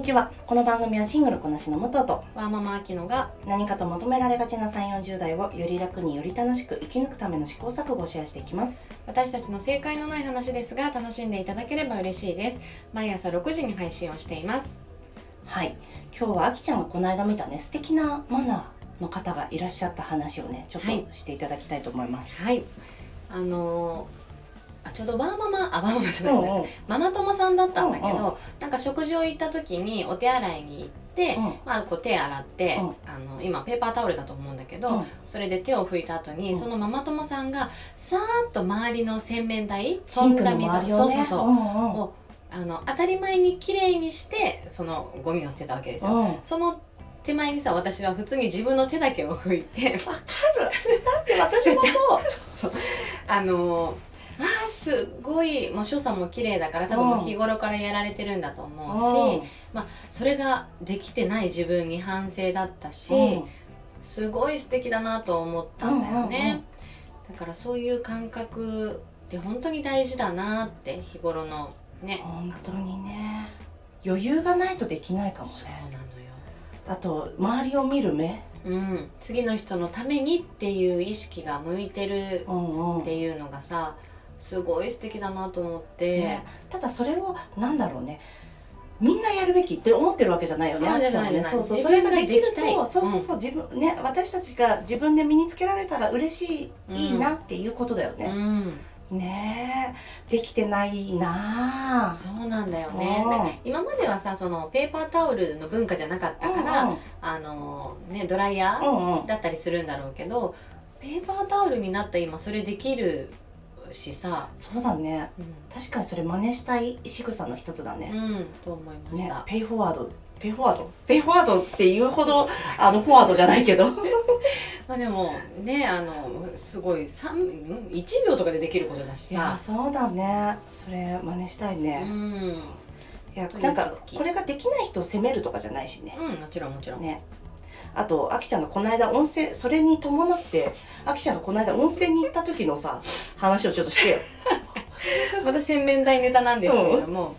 にちは。この番組はシングルこなしの武藤とワーママアキノが何かと求められがちな3 4 0代をより楽により楽しく生き抜くための試行錯誤をシェアしていきます。私たちの正解のない話ですが楽しんでいただければ嬉しいです。毎朝6時に配信をしています。はい。今日はあきちゃんがこの間見たね素敵なマナーの方がいらっしゃった話をねちょっはい。としていただきたいと思います、はい。あのーあちょうどワーママあワーママじゃない。です、うんうん。ママ友さんだったんだけど、うんうん。なんか食事を行った時にお手洗いに行って、うん。まあこう手洗って、うん。あの今ペーパータオルだと思うんだけど、うん。それで手を拭いた後に、うん。そのママ友さんがさーっと周りの洗面台シンクの飛んだ周りをね。そうそうそう、うんうん。をあの当たり前に綺麗にしてそのゴミを捨てたわけですよ、うん。その手前にさ私は普通に自分の手だけを拭いて だって私もそう。あのあーすごいもう所作も綺麗だから多分日頃からやられてるんだと思うし、それができてない自分に反省だったし、うん。すごい素敵だなと思ったんだよね、うんうんうん。だからそういう感覚って本当に大事だなって日頃のね。本当にね。余裕がないとできないかもそうねなのよ。あと周りを見る目。うん、次の人のためにっていう意識が向いてるうんうんっていうのがさすごい素敵だなと思って、ね、ただそれをなんだろうね。みんなやるべきって思ってるわけじゃないよね。ね。そうそうそれができると、そうそうそう自分ね私たちが自分で身につけられたら嬉しい、うんいいなっていうことだようね。ん、ねえ。できてないなあ。そうなんだよね。うん。今まではさそのペーパータオルの文化じゃなかったから、うん。あのねドライヤーうんうん。だったりするんだろうけどペーパータオルになった今それできるしさ、そうだね。うん。確かにそれ真似したい仕草の一つだね。うん、と思いましねた、 pay for ward。pay forward？pay forward っていうほど あのフォワードじゃないけど。まあでもねあのすごい3ん1秒とかでできることだしいやさそうだね。それ真似したいうね、ん、いやなんかこれができない人を責めるとかじゃないしね、うん、もちろんもちろん、ねあとあきちゃんがこの間温泉それに伴ってあきちゃんがこの間温泉に行った時のさ話をちょっとしてよ。また洗面台ネタなんですけれども、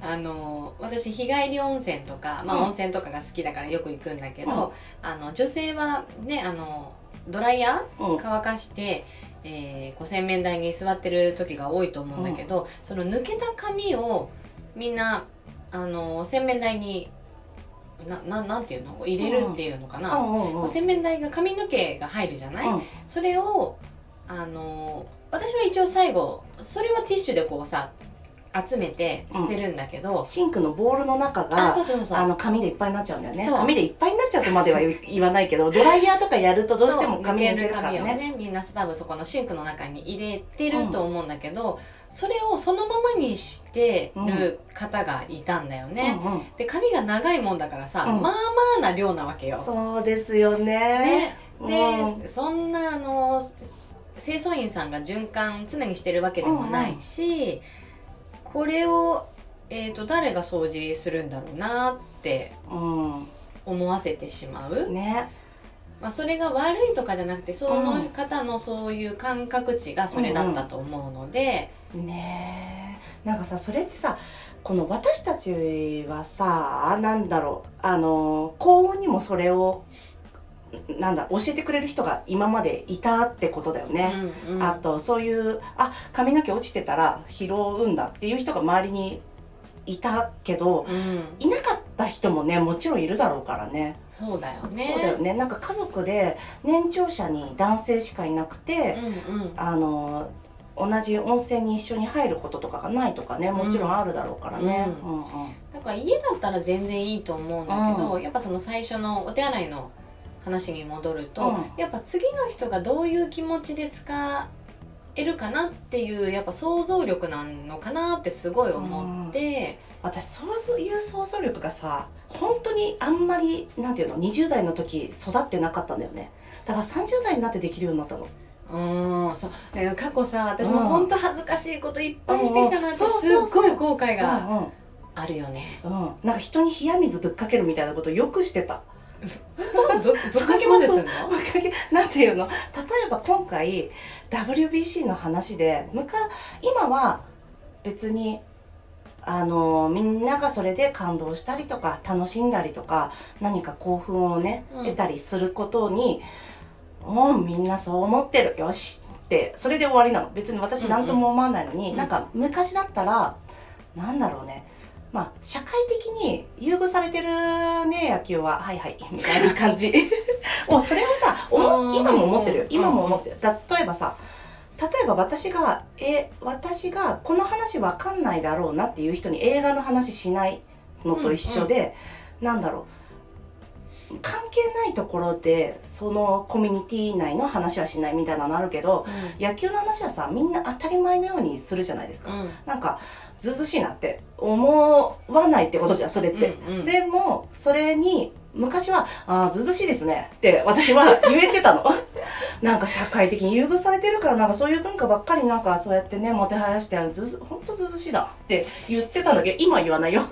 あの私日帰り温泉とか、まあ、うん。温泉とかが好きだからよく行くんだけど、うん。あの女性はねあのドライヤうん。ー乾かして、えーこう洗面台に座ってる時が多いと思うんだけど、その抜けた髪をみんなあの洗面台になななんていうの？入れるっていうのかな、洗面台が髪の毛が入るじゃない、うん。それをあの私は一応最後それはティッシュでこうさ集めて捨てるんだけど、シンクのボールの中あがそうそうそう。あの紙でいっぱいになっちゃうんだよね。そう。紙でいっぱいになっちゃうとまでは言言わないけどドライヤーとかやるとどうしても紙抜けるからね。ねみんな多分そこのシンクの中に入れてると思うんだけど、それをそのままにしてる方がいたんだよね、うんうん。で髪が長いもんだからさ、うん。まあまあな量なわけよ。そうですよね。ね。で、うん。そんなあの清掃員さんが循環常にしてるわけでもないし、これを、えー、と誰が掃除するんだろうなってうん思わせてしまう、ね。まあ、それが悪いとかじゃなくてその方のそういう感覚値がそれだったと思うので、ね。えなんかさそれってさこの私たちはさなんだろうあの幸運にもそれをなんだ教えてくれる人が今までいたってことだよね、うんうん。あとそういうあ髪の毛落ちてたら拾うんだっていう人が周りにいたけどうん、いなかった人もねもちろんいるだろうからね。そうだよね。そうだよね。なんか家族で年長者に男性しかいなくて、うんうん。あの同じ温泉に一緒に入ることとかがないとかねもちろんあるだろうからね。ううんうん。だから家だったら全然いいと思うんだけど、うやっぱその最初のお手洗いの話に戻ると、うん。やっぱ次の人がどういう気持ちで使えるかなっていうやっぱ想像力なのかなってすごい思って、私そういう想像力がさ本当にあんまりなんていうの20代の時育ってなかったんだよね。だから30代になってできるようになったの。うんそう。過去さ私もうん。本当恥ずかしいこといっぱいしてきたなってすっごい後悔うがん。あるよね。うんうん。なんか人に冷や水ぶっかけるみたいなことよくしてたぶぶっかけまですんの？ぶっかけなんていうの？例えば今回 WBC の話でむか今は別にあのみんながそれで感動したりとか楽しんだりとか何か興奮をね、うん。得たりすることに「おうみんなそう思ってる。よし」ってそれで終わりなの。別に私何とも思わないのに、うん。なんか昔だったらなんだろうねまあ社会的に優遇されてるね野球ははいはいみたいな感じ。もうそれをさ思うん。今も思ってるよ。今もうん思ってる。例えばさ例えば私がえ私がこの話わかんないだろうなっていう人に映画の話しないのと一緒で、なんだろう関係ないところでそのコミュニティ内の話はしないみたいなのあるけど野球の話はさみんな当たり前のようにするじゃないですか、うん。なんかずうずうしいなって思わないってことじゃんそれって、うんうん。でもそれに昔は「ああずうずうしいですね」って私は言えてたの。なんか社会的に優遇されてるからなんかそういう文化ばっかりなんかそうやってねもてはやしてずうずほんとずうずうしいなって言ってたんだけ。ど今言わないよ。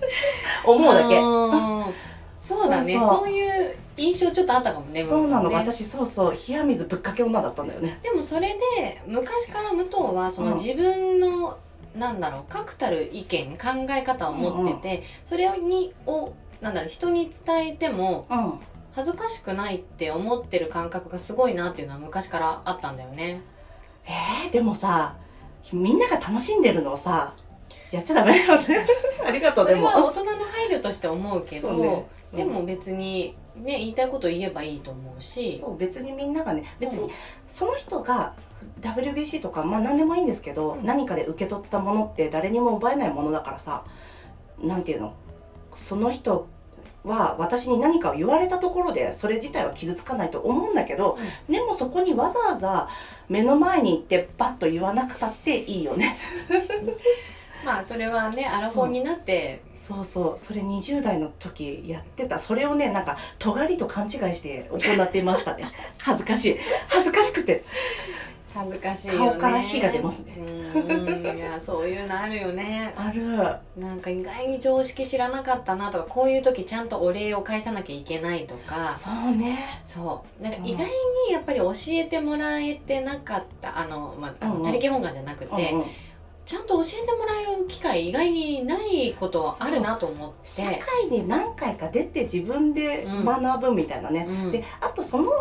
思うだけ。うんそうだね。そうそう。そういう印象ちょっとあったかもねそうなの、ね私そうそう。冷や水ぶっかけ女だったんだよね。でもそれで昔から武藤はそのうん。自分の、なんだろう確たる意見考え方を持ってて、それにをなんだろう人に伝えてもうん。恥ずかしくないって思ってる感覚がすごいなっていうのは昔からあったんだよね。えー、でもさみんなが楽しんでるのをさやっちゃダメだよね。ありがとうそれでもは大人の配慮として思うけどそうね。うんでも。別にね言いたいこと言えばいいと思うし。そう別にみんながね別にうんその人が WBC とかまあ何でもいいんですけど、うん。何かで受け取ったものって誰にも奪えないものだからさなんていうの？その人は私に何かを言われたところでそれ自体は傷つかないと思うんだけど、でもそこにわざわざ目の前に行ってバッと言わなくたっていいよね まあそれはねアラフォーになって。そうそう。それ20代の時やってた。それをねなんか尖りと勘違いして行っていましたね。恥ずかしい。恥ずかしくて。恥ずかしいよね。顔から火が出ますね。うん。いやそういうのあるよね。ある。なんか意外に常識知らなかったなとかこういう時ちゃんとお礼を返さなきゃいけないとか。そうね。そう。なんかうん。意外にやっぱり教えてもらえてなかった。あの、まあ、他力本願じゃなくて、うんうんちゃんと教えてもらう機会意外にないことはあるなと思って。社会で何回か出て自分で学ぶみたいなね、うん。であとその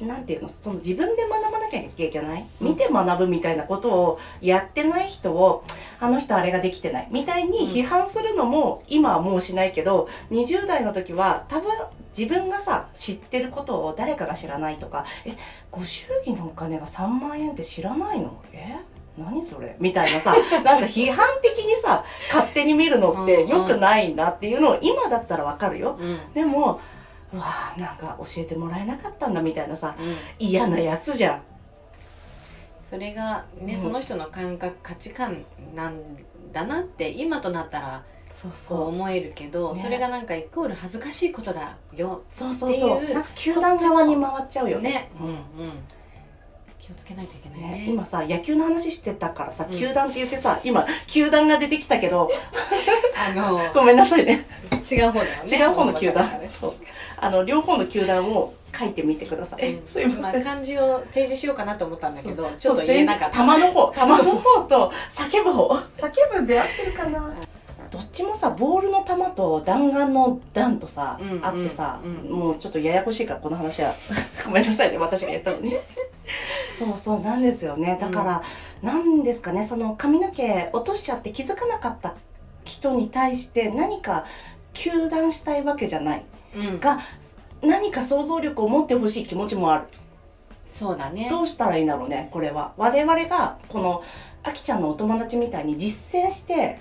なんていうの？その自分で学ばなきゃいけない、うん。見て学ぶみたいなことをやってない人をあの人あれができてない。みたいに批判するのも今はもうしないけど20代の時は多分自分がさ知ってることを誰かが知らないとか。えご祝儀のお金が3万円って知らないの？え？何それ？みたいなさ なんか批判的にさ勝手に見るのって良くないんだっていうのを今だったらわかるよ。うん。でもうわーなんか教えてもらえなかったんだみたいなさうん。嫌なやつじゃん。それがね、うん。その人の感覚価値観なんだなって今となったらそうそう。思えるけど、ね。それがなんかイコール恥ずかしいことだよそうそうそう。球団側に回っちゃうよね。ね、うんううんん、気をつけないといけないね。ね今さ野球の話してたからさうん。球団って言ってさ今球団が出てきたけど。あの ごめんなさいね。違う方だよね。違う方の球団。本場そう。あの両方の球団を書いてみてください、うん。すいません、あ、漢字を提示しようかなと思ったんだけどちょっと言えなかった。玉の方 玉の方と叫ぶ方。叫ぶで合ってるかな？どっちもさボールの球と弾丸の弾とさ、うんあってさ、うんもうちょっとややこしいからこの話は。ごめんなさいね私が言ったのにそうそうなんですよね。だから、なんですかねその髪の毛落としちゃって気づかなかった人に対して何か糾弾したいわけじゃない。うん、が何か想像力を持ってほしい気持ちもある。そうだね。どうしたらいいんだろうねこれは。我々がこのあきちゃんのお友達みたいに実践して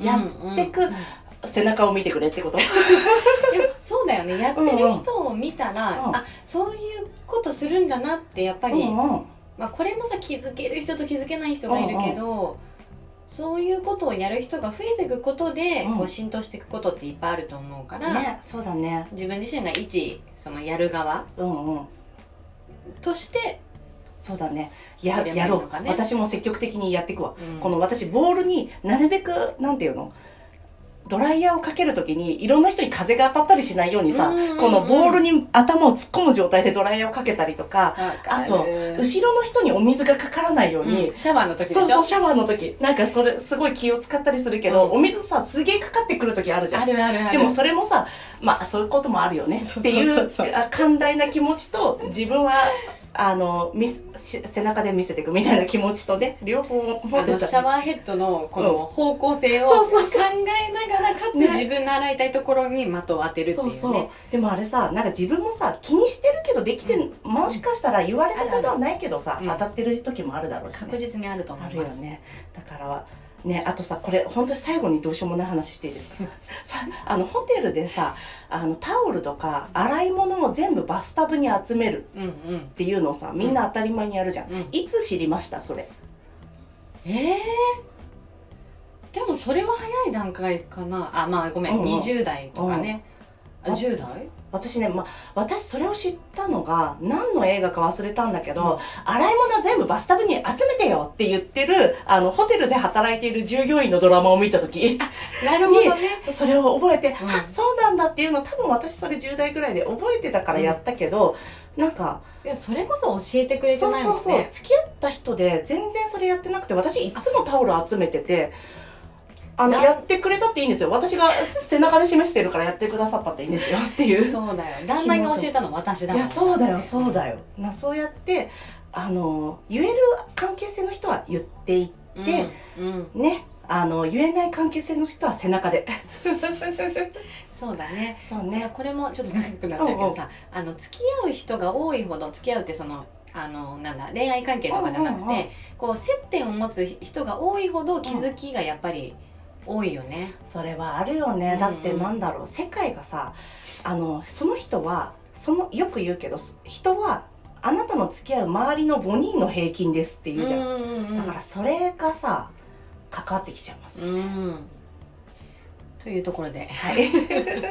やってくうん。うん背中を見てくれってことそうだよね。やってる人を見たら、うんうん。あそういうことするんだなってやっぱり、うんうん。まあ、これもさ気づける人と気づけない人がいるけど、そういうことをやる人が増えていくことで、うん。こう浸透していくことっていっぱいあると思うから、ねそうだね。自分自身が一そのやる側うんうん。として、そうだね。ややろう。私も積極的にやっていくわ、うん。この私ボールになるべくなんていうの？ドライヤーをかけるときにいろんな人に風が当たったりしないようにさ、このボールに頭を突っ込む状態でドライヤーをかけたりとか、あと後ろの人にお水がかからないように、うん。シャワーの時でそうそう、シャワーの時。なんかそれ、すごい気を使ったりするけど、うん。お水さ、すげえかかってくる時あるじゃん。あるあるある。でもそれもさ、まあそういうこともあるよね。っていうそうあ寛大な気持ちと自分はあの見せし背中で見せていくみたいな気持ちとね両方持あってた。のシャワーヘッドのこの方向性を考えながらかつね自分の洗いたいところに的を当てるっていうね。そうそう。でもあれさなんか自分もさ気にしてるけどできてん、もしかしたら言われたことはないけどさ、うん。当たってる時もあるだろうし、ね、確実にあると思あいます。るよね。だからねあとさこれ本当に最後にどうしようもない話していいですか？さあのホテルでさあのタオルとか洗い物を全部バスタブに集めるうんうんっていうのをさみんな当たり前にやるじゃん、うんいつ知りました？それ。ええでもそれは早い段階かな。あまあごめん、うんうん。20代とかね、あうん。10代？私ね、ま、私それを知ったのが何の映画か忘れたんだけど、洗い物は全部バスタブに集めてよって言ってるあのホテルで働いている従業員のドラマを見た時。なるほどね。それを覚えて、うん。あそうなんだっていうの多分私それ10代ぐらいで覚えてたからやったけど、なんかいやそれこそ教えてくれてそうないもんね。そうそう付き合った人で全然それやってなくて私いつもタオル集めててあのやってくれたっていいんですよ。私が背中で示してるからやってくださったっていいんですよっていう。そうだよ。旦那が教えたの私だいやそうだよそうだよ。なそうやってあの言える関係性の人は言っていっでうんうん、ね。あの言えない関係性の人は背中で。そうだね。そうね。これもちょっと長くなっちゃうけどさ、あの付き合う人が多いほど付き合うってそのあのなんだ恋愛関係とかじゃなくて、うんうんうん。こう接点を持つ人が多いほど気づきがやっぱり多いよね。それはあるよね、だってなんだろう。世界がさあのその人はそのよく言うけど人はあなたの付き合う周りの5人の平均ですって言うじゃん、うんうんうんだからそれがさ関わってきちゃいますよ、うん。というところで。はい。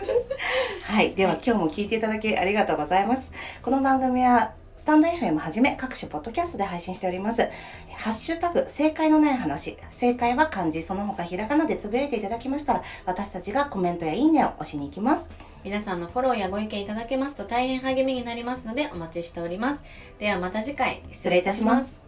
はい。では、今日も聞いていただきありがとうございます。この番組は、スタンド FM はじめ各種ポッドキャストで配信しております。ハッシュタグ、正解のない話。正解は漢字、その他ひらがなでつぶやいていただきましたら、私たちがコメントやいいねを押しに行きます。皆さんのフォローやご意見いただけますと大変励みになりますのでお待ちしております。ではまた次回失礼いたします。